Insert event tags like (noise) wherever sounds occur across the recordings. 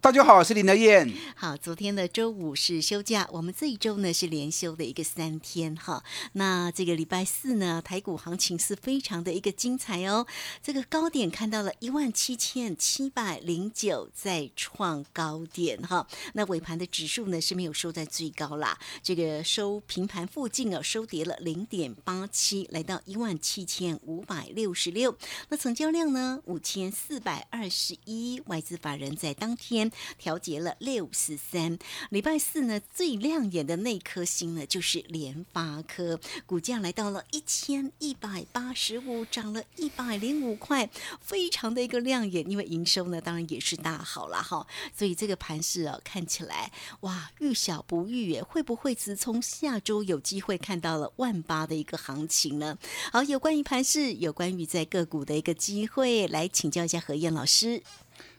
大家好，我是林德燕。好，昨天的周五是休假，我们这一周呢是连休的一个三天哈。那这个礼拜四呢，台股行情是非常的一个精彩哦。这个高点看到了一万七千七百零九，再创高点哈。那尾盘的指数呢是没有收在最高啦，这个收平盘附近哦，收跌了零点八七，来到一万七千五百六十六。那成交量呢五千四百二十一，外资法人在当天调节了六十三。礼拜四呢，最亮眼的那颗星呢，就是联发科，股价来到了一千一百八十五，涨了一百零五块，非常的一个亮眼。因为营收呢，当然也是大好了哈，所以这个盘势啊，看起来哇，遇小不遇耶，会不会是从下周有机会看到了万八的一个行情呢？好，有关于盘势，有关于在个股的一个机会，来请教一下何燕老师。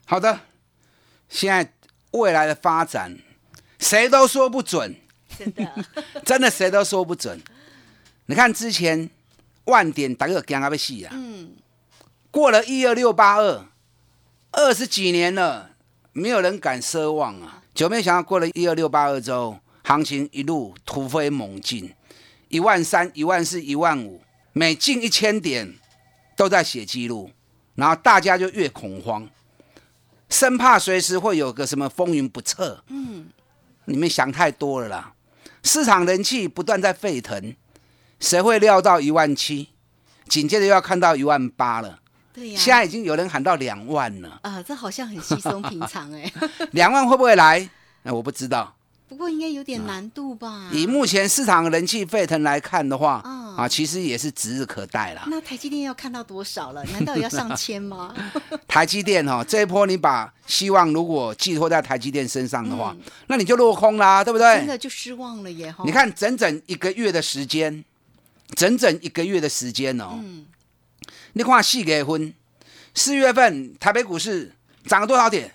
好的，现在未来的发展，谁都说不准，真的，(laughs) 真的谁都说不准。你看之前万点大家惊啊要死啊，嗯，过了一二六八二，二十几年了，没有人敢奢望啊。就没想到过了一二六八二之后，行情一路突飞猛进，一万三、一万四、一万五，每进一千点都在写记录，然后大家就越恐慌，生怕随时会有个什么风云不测。嗯，你们想太多了啦！市场人气不断在沸腾，谁会料到一万七？紧接着又要看到一万八了。对呀、现在已经有人喊到两万了，啊，这好像很稀松平常哎，(laughs) 两万会不会来？那我不知道。不过应该有点难度吧？以目前市场人气沸腾来看的话，嗯啊，其实也是指日可待啦。那台积电要看到多少了？难道也要上千吗？(laughs) 台积电哦，这一波你把希望如果寄托在台积电身上的话，嗯那你就落空啦，对不对？真的就失望了耶！哈你，看整整一个月的时间，整整一个月的时间哦，嗯你看四月份，四月份台北股市涨了多少点？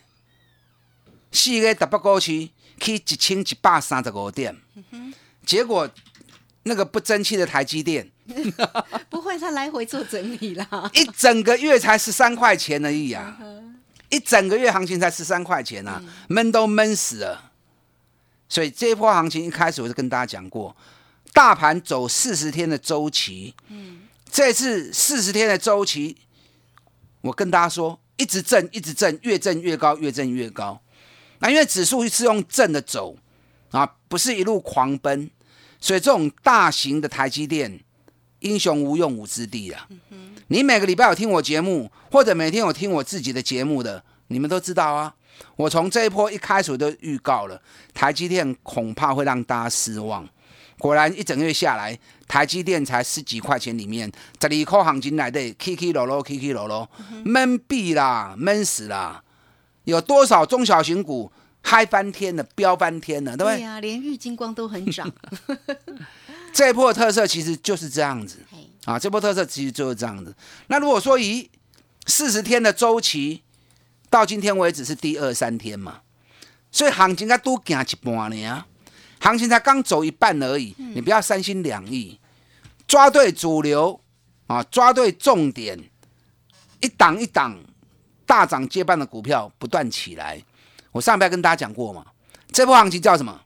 四月台北股市去一千一百三十五点，嗯结果那个不争气的台积电，(laughs) 不会，他来回做整理啦。一整个月才十三块钱而已啊！嗯一整个月行情才十三块钱啊，闷都闷死了。所以这一波行情一开始我就跟大家讲过，大盘走四十天的周期，嗯这次四十天的周期，我跟大家说，一直震，一直震，越震越高，越震越高。那因为指数是用正的走啊，不是一路狂奔，所以这种大型的台积电，英雄无用武之地啊。你每个礼拜有听我节目，或者每天有听我自己的节目的，你们都知道啊。我从这一波一开始就预告了，台积电恐怕会让大家失望。果然一整个月下来，台积电才十几块钱里面，十二块行情来的，起起落落，起起落落，闷毙啦，闷死啦！有多少中小型股嗨翻天了，飙翻天了，对不对？对呀、连玉金光都很涨。(laughs) 这波特色其实就是这样子。嘿啊，这波特色其实就是这样子。那如果说以四十天的周期，到今天为止是第二三天嘛，所以行情才都行一半呢，行情才刚走一半而已，你不要三心两意，抓对主流啊，抓对重点，一档一档大涨接棒的股票不断起来。我上边跟大家讲过嘛，这波行情叫什么？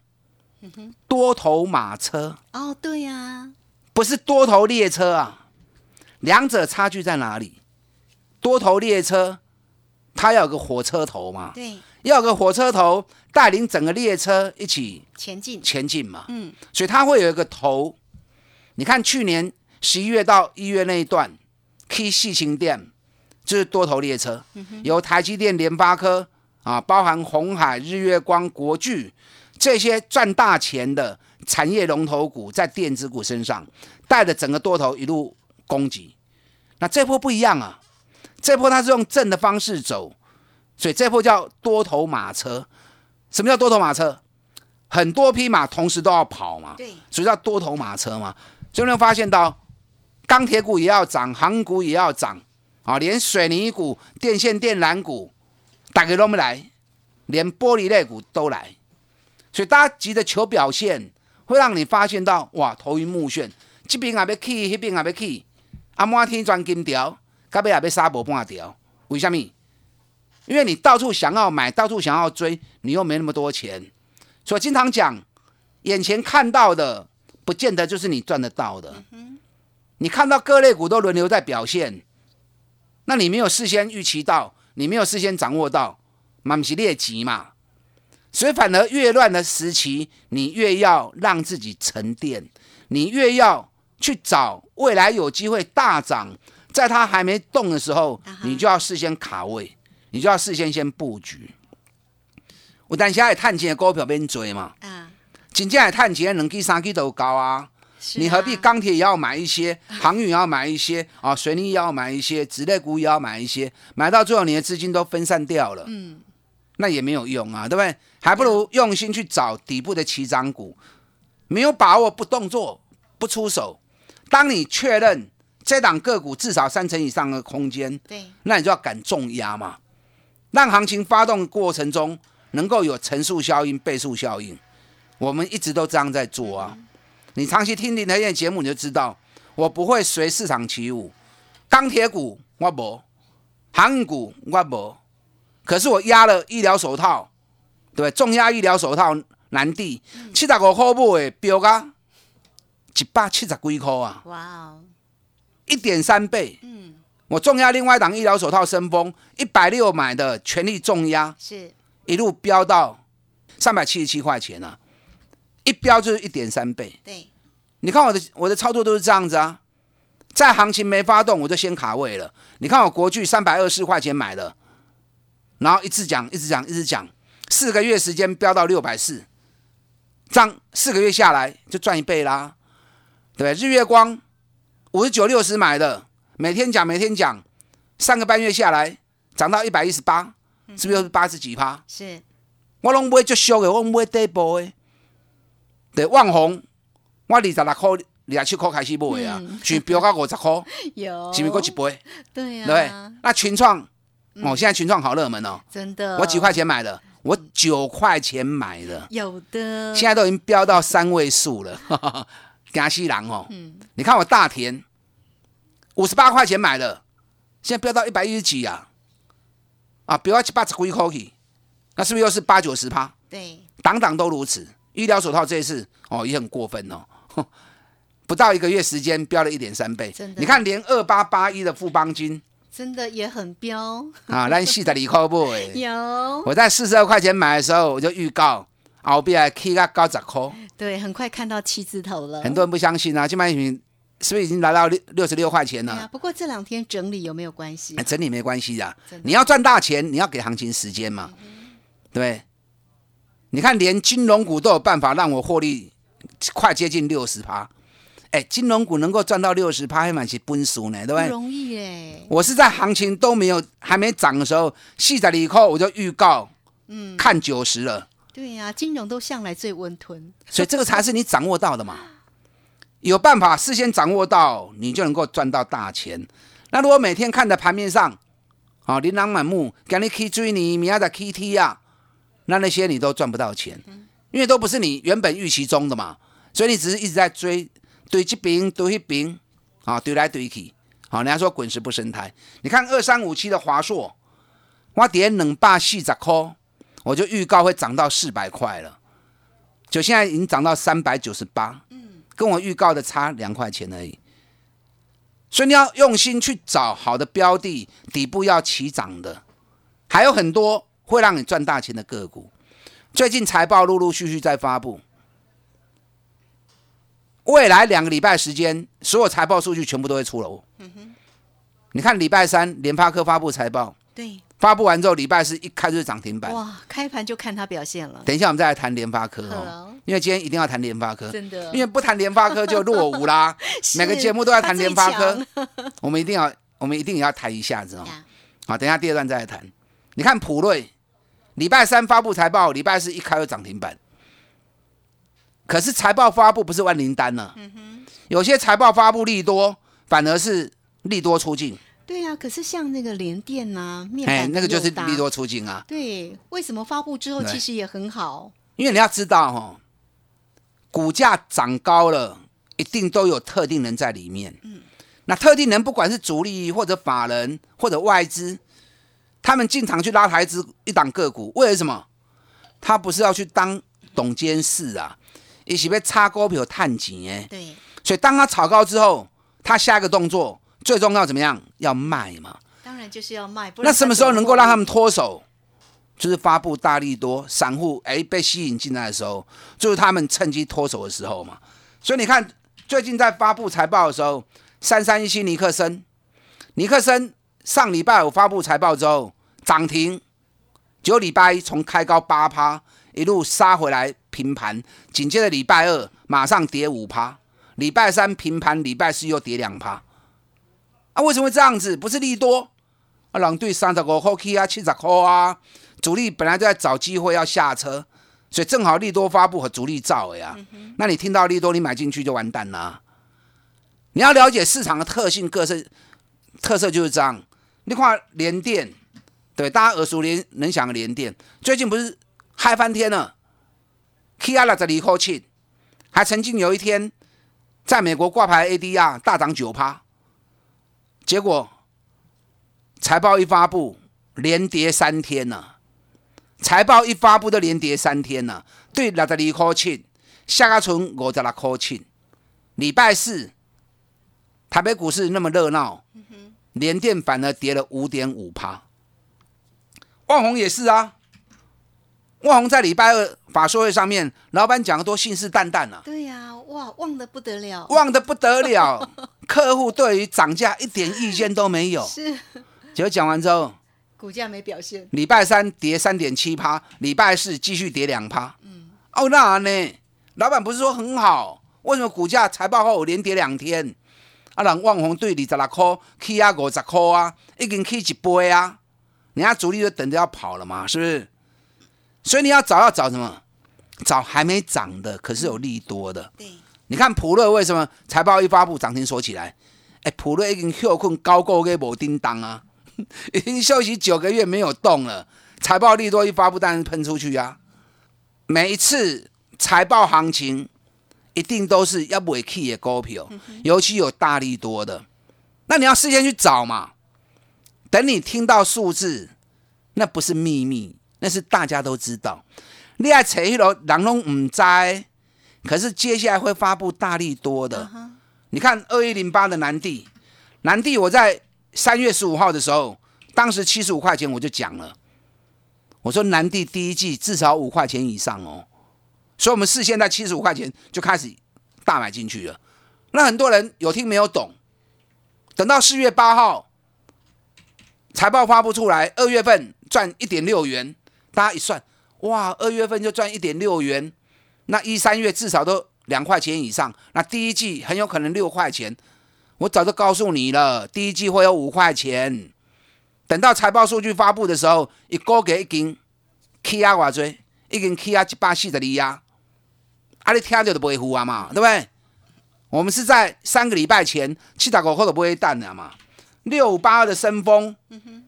多头马车。哦，对呀、不是多头列车啊，两者差距在哪里？多头列车它要有个火车头嘛，对，要有个火车头带领整个列车一起前进，前进嘛。嗯，所以它会有一个头。你看去年十一月到一月那一段，K 细情店就是多头列车，由台积电、联发科啊，包含红海、日月光、国巨这些赚大钱的产业龙头股，在电子股身上带着整个多头一路攻击。那这波不一样啊，这波它是用正的方式走，所以这波叫多头马车。什么叫多头马车？很多匹马同时都要跑嘛，对，所以叫多头马车嘛。就能发现到，钢铁股也要涨，航股也要涨，啊，连水泥股、电线电缆股，大家都没来，连玻璃类股都来，所以大家急着求表现，会让你发现到，哇，头晕目眩，这边也要去，那边也要去，啊，满天钻金条，到尾也要杀无半条，为什么？因为你到处想要买，到处想要追，你又没那么多钱，所以经常讲，眼前看到的。不见得就是你赚得到的。你看到各类股都轮流在表现，那你没有事先预期到，你没有事先掌握到，满是劣级嘛。所以反而越乱的时期，你越要让自己沉淀，你越要去找未来有机会大涨，在它还没动的时候，你就要事先卡位，你就要事先先布局。我等下也探钱的股票变追嘛。啊。真正的探钱，两 G 三 G 都高啊！你何必钢铁也要买一些，(laughs) 航运也要买一些啊，水泥也要买一些，纸类股也要买一些，买到最后你的资金都分散掉了，嗯，那也没有用啊，对不对？还不如用心去找底部的起涨股，没有把握不动作不出手。当你确认这档个股至少三成以上的空间，对，那你就要敢重压嘛，让行情发动过程中能够有乘数效应、倍数效应。我们一直都这样在做啊！你长期听林德燕节目，你就知道我不会随市场起舞。钢铁股我无，航运股我无，可是我压了医疗手套，对重压医疗手套南地七十五块买，标价一百七十几块啊！哇哦，一点三倍。嗯，我重压另外一档医疗手套升风一百六买的，全力重压，是一路飙到三百七十七块钱啊！一标就是一点三倍。对，你看我的我的操作都是这样子啊，在行情没发动我就先卡位了。你看我国巨三百二十块钱买的，然后一直讲一直讲一直讲，四个月时间飙到六百四，这样四个月下来就赚一倍啦，对日月光五十九六十买的，每天讲每天讲，三个半月下来涨到一百一十八，是不是又是八十几趴？是，我拢买就俗的，我买底部的。对，旺宏，我二十六块、二十七块开始买啊，(laughs) 就飙到五十块，(laughs) 有，是不是过一倍？对呀，对那群创，哦，现在群创好热门哦，真的。我几块钱买的？我九块钱买的，有的。现在都已经飙到三位数了，加西郎哦。嗯，你看我大田，五十八块钱买的，现在飙到一百一十几啊，啊，飙到七八十几块去，那是不是又是八九十趴？对，档档都如此。医疗手套这一次哦也很过分哦，(laughs) 不到一个月时间飙了一点三倍，你看连二八八一的富邦金真的也很飙啊！那细的里扣不？(laughs) 有，我在四十二块钱买的时候我就预告，后边 K 个高十块，对，很快看到七字头了。很多人不相信啊，今晚是不是已经来到六六十六块钱了？不过这两天整理有没有关系？整理没关系的，你要赚大钱，你要给行情时间嘛，对。你看，连金融股都有办法让我获利快接近六十趴，哎，金融股能够赚到六十趴，还蛮是本数呢，对不对？不容易哎。我是在行情都没有还没涨的时候，细仔里扣我就预告，嗯，看九十了。对呀，金融都向来最温吞，所以这个才是你掌握到的嘛。有办法事先掌握到，你就能够赚到大钱。那如果每天看在盘面上，啊，琳琅满目，今日去追你，明仔的 K T 啊。那那些你都赚不到钱，因为都不是你原本预期中的嘛，所以你只是一直在追，堆这边堆一边，啊，堆来堆去，好，人家说滚石不生胎。你看二三五七的华硕，我点冷霸四十颗，我就预告会涨到四百块了，就现在已经涨到三百九十八，嗯，跟我预告的差两块钱而已。所以你要用心去找好的标的，底部要起涨的，还有很多。会让你赚大钱的个股。最近财报陆陆续续在发布，未来两个礼拜时间，所有财报数据全部都会出炉。你看礼拜三联发科发布财报，对，发布完之后，礼拜四一开就是涨停板。哇，开盘就看它表现了，等一下我们再来谈联发科哦，因为今天一定要谈联发科，真的因为不谈联发科就落伍啦。(laughs) 每个节目都要谈联发科，我们一定要，我们一定也要谈一下子哦。(laughs) 呀好，等一下第二段再来谈。你看普瑞，礼拜三发布财报，礼拜四一开就涨停板。可是财报发布不是万灵丹呢、有些财报发布利多，反而是利多出境，对呀、可是像那个联电呐、面哎，那个就是利多出境啊。对，为什么发布之后其实也很好？因为你要知道哦，股价涨高了，一定都有特定人在里面。嗯那特定人不管是主力或者法人或者外资，他们进场去拉台资一档个股，为了什么？他不是要去当董监事啊，一起被插股票探井哎。对，所以当他炒高之后，他下一个动作最重要怎么样？要卖嘛。当然就是要卖。那什么时候能够让他们它脱手？就是发布大力多，散户哎被吸引进来的时候，就是他们趁机脱手的时候嘛。所以你看，最近在发布财报的时候，三三一七尼克森，尼克森上礼拜五发布财报之后涨停，九礼拜一从开高八趴一路杀回来平盘，紧接着礼拜二马上跌五趴，礼拜三平盘，礼拜四又跌两趴。啊，为什么会这样子？不是利多？啊，人对三十五块起啊，七十块啊，主力本来就在找机会要下车，所以正好利多发布和主力造的呀。那你听到利多，你买进去就完蛋啦。你要了解市场的特性，各色特色就是这样。你看联电，对大家耳熟能能详的联电，最近不是嗨翻天了，起啊六十二块七，还曾经有一天在美国挂牌 ADR 大涨九趴，结果财报一发布，连跌三天呢、财报一发布就连跌三天呢、对六十二块七，下个存五十六块七。礼拜四，台北股市那么热闹，联电反而跌了五点五趴。万宏也是啊，万宏在礼拜二法说会上面，老板讲的多信誓旦旦啊，对呀、哇，旺的不得了，旺的不得了，(laughs) 客户对于涨价一点意见都没有。是结果讲完之后，股价没表现，礼拜三跌三点七趴，礼拜四继续跌两趴。嗯，哦，那呢？老板不是说很好？为什么股价财报后连跌两天？啊，人万宏对二十六块起啊五十块啊，已经起一倍啊，人家主力就等着要跑了嘛，是不是？所以你要找要找什么？找还没涨的，可是有利多的。对，你看普瑞为什么财报一发布涨停锁起来？哎，普瑞已经休困高够给无叮当啊，(laughs) 已经休息九个月没有动了。财报利多一发布，当然喷出去啊。每一次财报行情一定都是要尾气的股票，尤其有大力多的，那你要事先去找嘛。等你听到数字，那不是秘密，那是大家都知道。你爱找迄落人拢唔知，可是接下来会发布大力多的。你看二一零八的南地，南地我在三月十五号的时候，当时七十五块钱我就讲了，我说南地第一季至少五块钱以上哦，所以我们事先在七十五块钱就开始大买进去了。那很多人有听没有懂，等到四月八号财报发布出来，二月份赚一点六元，大家一算，哇，二月份就赚一点六元，那一三月至少都两块钱以上，那第一季很有可能六块钱。我早就告诉你了，第一季会有五块钱。等到财报数据发布的时候，一个月已经起啊偌济，已经起啊一百四十二啊，啊你听着就不会糊啊嘛，对不对？我们是在三个礼拜前七十五块都不会淡了嘛。六五八二的升风，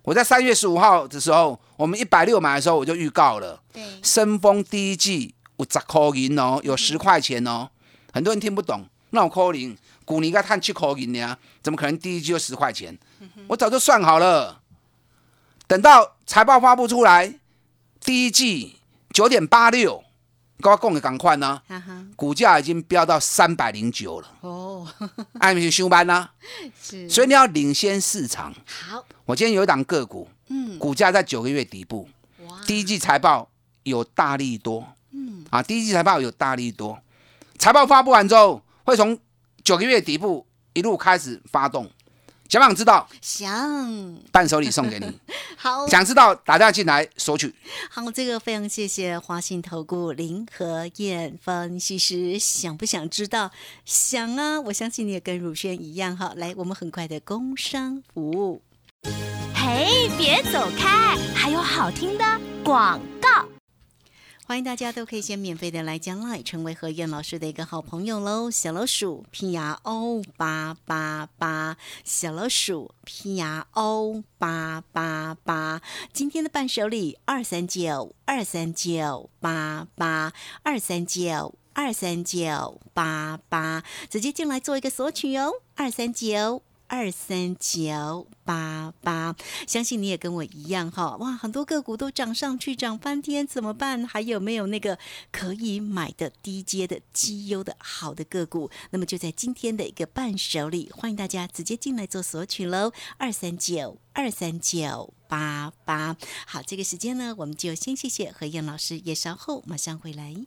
我在三月十五号的时候，我们一百六买的时候我就预告了，对，升风第一季有十块银哦，有十块钱哦。很多人听不懂，那我扣零，股你应该探七块银呢，怎么可能第一季就十块钱？我早就算好了，等到财报发布出来，第一季九点八六，跟我讲的赶快呢，股价已经飙到三百零九了，哦，(laughs) 爱不是上班呢？是，所以你要领先市场。好，我今天有一档个股，嗯，股价在九个月底部，哇，第一季财报有大利多，嗯，啊，第一季财报有大利多，财报发布完之后，会从九个月底部一路开始发动。想不想知道？想伴手礼送给你。(laughs) 好想知道打电话进来索取。好，这个非常谢谢华信投顾林和燕分析师。想不想知道？想啊！我相信你也跟乳轩一样哈。来，我们很快的工商服务。嘿，别走开，还有好听的广告。欢迎大家都可以先免费的来加 line，成为何燕老师的一个好朋友喽。小老鼠 P R O 八八八，小老鼠 P R O 八八八。今天的伴手礼二三九二三九八八二三九二三九八八，直接进来做一个索取哦，二三九。二三九八八，相信你也跟我一样哈，哇，很多个股都涨上去，涨翻天，怎么办？还有没有那个可以买的低阶的绩优的好的个股？那么就在今天的一个伴手礼，欢迎大家直接进来做索取喽，二三九二三九八八。好，这个时间呢，我们就先谢谢何燕老师，也稍后马上回来。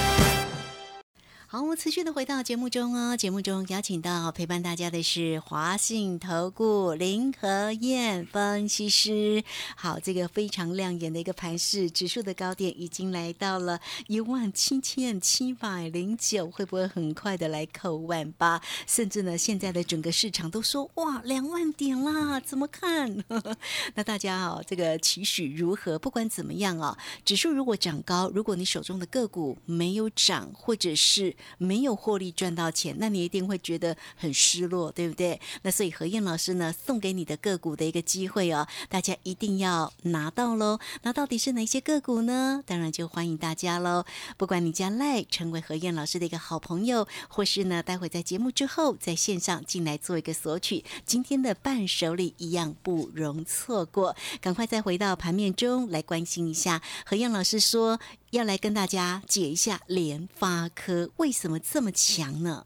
好，我持续的回到节目中哦。节目中邀请到陪伴大家的是华信投顾林和燕分析师。好，这个非常亮眼的一个盘势，指数的高点已经来到了一万七千七百零九，会不会很快的来扣万八？甚至呢，现在的整个市场都说哇，两万点啦，怎么看？(laughs) 那大家哦，这个期许如何？不管怎么样啊，指数如果涨高，如果你手中的个股没有涨，或者是没有获利赚到钱，那你一定会觉得很失落，对不对？那所以何燕老师呢，送给你的个股的一个机会哦，大家一定要拿到喽。那到底是哪些个股呢？当然就欢迎大家喽。不管你加赖成为何燕老师的一个好朋友，或是呢，待会在节目之后在线上进来做一个索取，今天的伴手礼一样不容错过。赶快再回到盘面中来关心一下。何燕老师说。要来跟大家解一下联发科为什么这么强呢？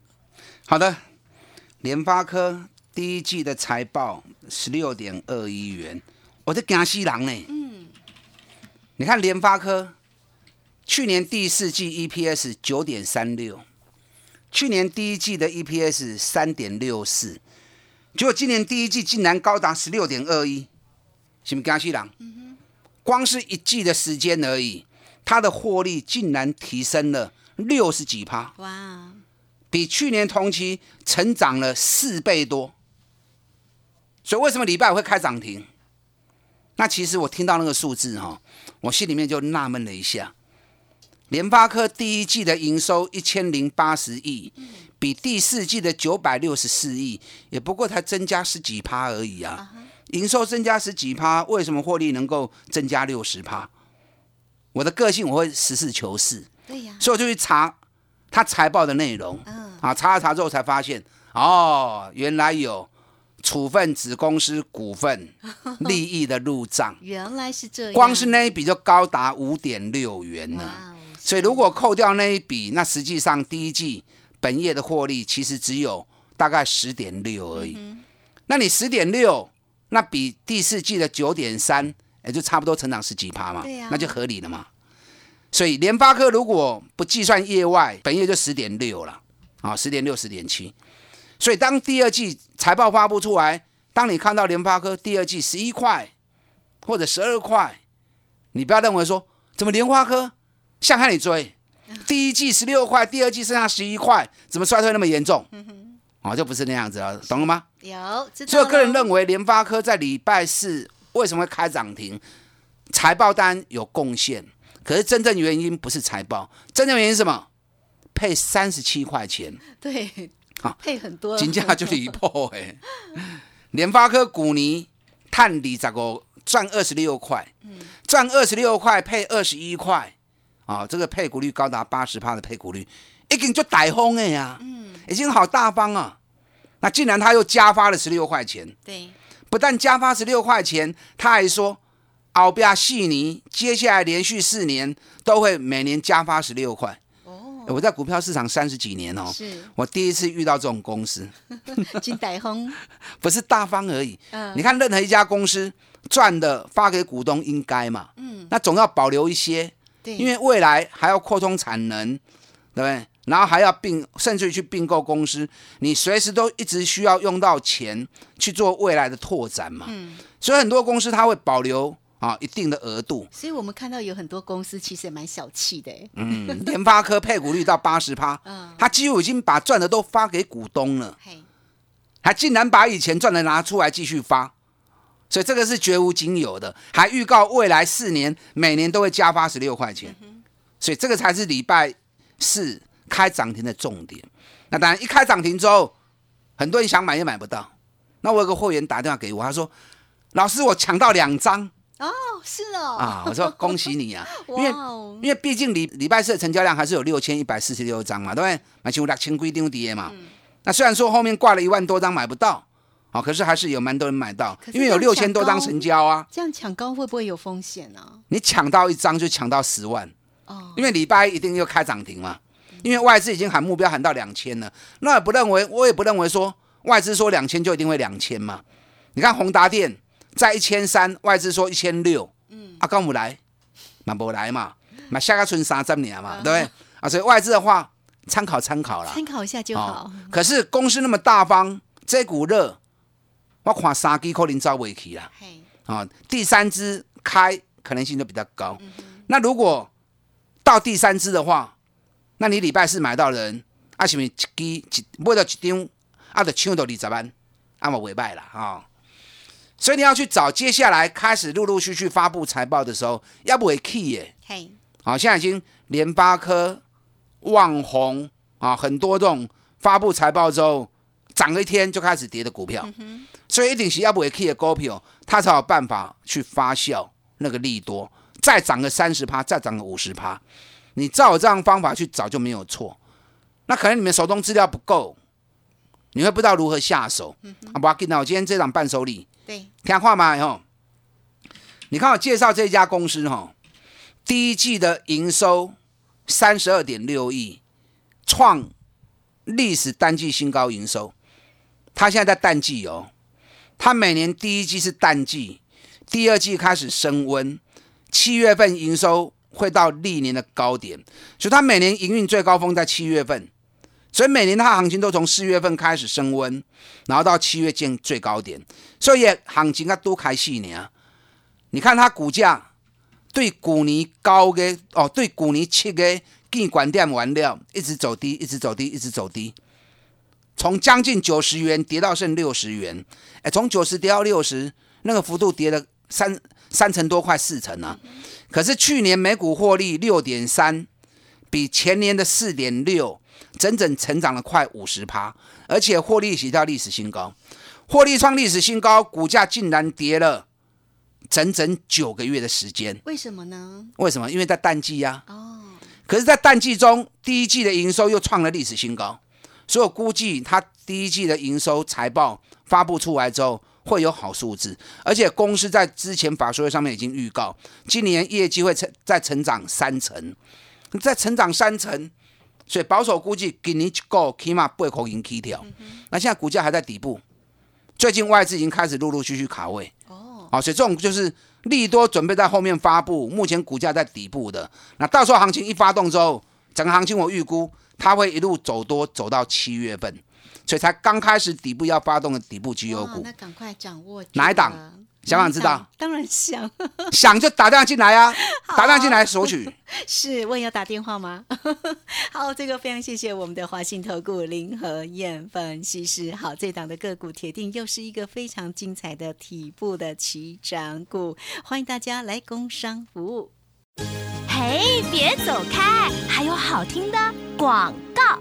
好的，联发科第一季的财报十六点二亿元，我在惊死人呢。嗯，你看联发科去年第四季 EPS 九点三六，去年第一季的 EPS 三点六四，结果今年第一季竟然高达十六点二一，是不是惊死人？嗯光是一季的时间而已。它的获利竟然提升了六十几趴，哇！比去年同期成长了四倍多。所以为什么礼拜五会开涨停？那其实我听到那个数字哈，我心里面就纳闷了一下。联发科第一季的营收一千零八十亿，比第四季的九百六十四亿，也不过才增加十几趴而已啊。营收增加十几趴，为什么获利能够增加六十趴？我的个性我会实事求是，对呀，所以我就去查他财报的内容，嗯，啊，查了查之后才发现，哦，原来有处分子公司股份 (laughs) 利益的入账，原来是这样，光是那一笔就高达五点六元呢，所以如果扣掉那一笔，那实际上第一季本业的获利其实只有大概十点六而已，那你十点六，那比第四季的九点三。也就差不多成长十几趴嘛，那就合理了嘛。所以联发科如果不计算业外，本月就十点六了啊，十点六、十点七。所以当第二季财报发布出来，当你看到联发科第二季十一块或者十二块，你不要认为说怎么联发科像看你追，第一季十六块，第二季剩下十一块，怎么衰退那么严重？哦，就不是那样子了，懂了吗？有。所以我个人认为联发科在礼拜四。为什么会开涨停？财报单有贡献，可是真正原因不是财报，真正原因是什么？配三十七块钱，对，啊，配很多，金价就离谱哎。(laughs) 联发科股尼探底咋个？赚二十六块，赚二十六块配二十一块，啊，这个配股率高达八十趴的配股率，已经就逮风哎呀，嗯，已经好大方啊。那竟然他又加发了十六块钱，对，不但加发十六块钱，他还说，奥比亚悉尼接下来连续四年都会每年加发十六块。哦，我在股票市场三十几年哦，是。我第一次遇到这种公司，(laughs) 金歹轰，(laughs) 不是大方而已。嗯。你看任何一家公司赚的发给股东应该嘛，嗯，那总要保留一些，对，因为未来还要扩充产能，对不对？然后还要并，甚至于去并购公司，你随时都一直需要用到钱去做未来的拓展嘛。嗯，所以很多公司它会保留啊一定的额度。所以我们看到有很多公司其实也蛮小气的，哎，嗯，联发科 (laughs) 配股率到八十趴，嗯，它几乎已经把赚的都发给股东了，嘿，还竟然把以前赚的拿出来继续发，所以这个是绝无仅有的，还预告未来四年每年都会加发十六块钱，所以这个才是礼拜四开涨停的重点。那当然，一开涨停之后，很多人想买也买不到。那我有个会员打电话给我，他说：“老师，我抢到两张哦，是哦，啊！”我说：“恭喜你啊，(laughs) 因为因为毕竟礼礼拜四的成交量还是有六千一百四十六张嘛，对不对？买就六千规定跌嘛。那虽然说后面挂了一万多张买不到，啊，可是还是有蛮多人买到因为有六千多张成交啊。这样抢高会不会有风险呢？你抢到一张就抢到十万，哦，因为礼拜一一定又开涨停嘛。因为外资已经喊目标喊到两千了，那也不认为，我也不认为说外资说两千就一定会两千嘛。你看宏达电在一千三，外资说一千六，嗯，啊，刚不来，嘛不来嘛，嘛下个春三十年嘛，对不对？啊，所以外资的话参考参考啦。参考一下就好哦。可是公司那么大方，这股热，我看三支可能招不起啦。嘿，啊，第三支开可能性就比较高。那如果到第三支的话，那你礼拜四买到人，啊，是不是一支一买到一张，啊，就抢到二十万，啊嘛未歹啦哈、所以你要去找接下来开始陆陆续续发布财报的时候，要不会 key 耶。嘿，好、现在已经联发科、旺宏啊，很多这种发布财报之后涨了一天就开始跌的股票，所以一定是要不会 key 的股票，它才有办法去发酵那个利多，再涨个三十趴，再涨个五十趴，你照我这样方法去找就没有错。那可能你们手中资料不够，你会不知道如何下手。啊，不要紧啊，我今天这场伴手礼，对，听话吗？吼，你看我介绍这家公司哈，第一季的营收三十二点六亿，创历史单季新高营收。它现在在淡季哦，它每年第一季是淡季，第二季开始升温，七月份营收会到历年的高点，所以它每年营运最高峰在七月份，所以每年它的行情都从四月份开始升温，然后到七月见最高点，所以行情啊都开始呢。你看它股价对股年高的哦，对股年七个建管店完了，一直走低，一直走低，一直走低，从将近九十元跌到剩六十元，哎，从九十跌到六十，那个幅度跌了三三成多，快四成啊。可是去年每股获利六点三，比前年的四点六，整整成长了快五十趴，而且获利写到历史新高，获利创历史新高，股价竟然跌了整整九个月的时间。为什么呢？为什么？因为在淡季呀、哦，可是，在淡季中，第一季的营收又创了历史新高，所以我估计它第一季的营收财报发布出来之后会有好数字，而且公司在之前法说会上面已经预告，今年业绩会成再成长三成，再成长三成，所以保守估计给你一个起码八块银起跳，那现在股价还在底部，最近外资已经开始陆陆续续卡位。哦，好，所以这种就是利多准备在后面发布，目前股价在底部的。那到时候行情一发动之后，整个行情我预估它会一路走多，走到七月份，所以才刚开始底部要发动的底部绩优股那，赶快掌握哪一档？想不想知道？当然想，想就打电话进来啊，(laughs) 打电话进来索取。(laughs) 是问要打电话吗？(laughs) 好，这个非常谢谢我们的华信投顾林和燕分析师。好，这档的个股铁定又是一个非常精彩的底部的起涨股，欢迎大家来工商服务。嘿，别走开，还有好听的广告。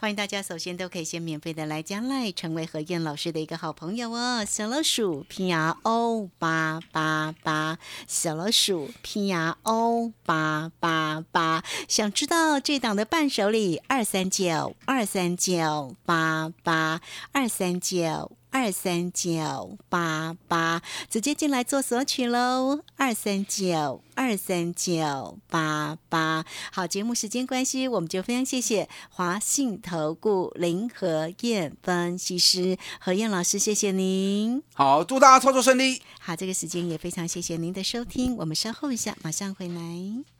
欢迎大家首先都可以先免费的来加赖，成为何燕老师的一个好朋友哦。小老鼠 P R O 八八八，小老鼠 P R O 八八八，想知道这档的伴手礼二三九二三九八八二三九。二三九八八，直接进来做索取喽！二三九二三九八八，好，节目时间关系，我们就非常谢谢华信投顾林和燕分析师何燕老师，谢谢您。好，祝大家操作顺利。好，这个时间也非常谢谢您的收听，我们稍后一下马上回来。